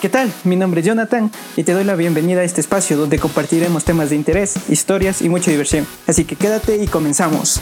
¿Qué tal? Mi nombre es Jonathan y te doy la bienvenida a este espacio donde compartiremos temas de interés, historias y mucha diversión. Así que quédate y comenzamos.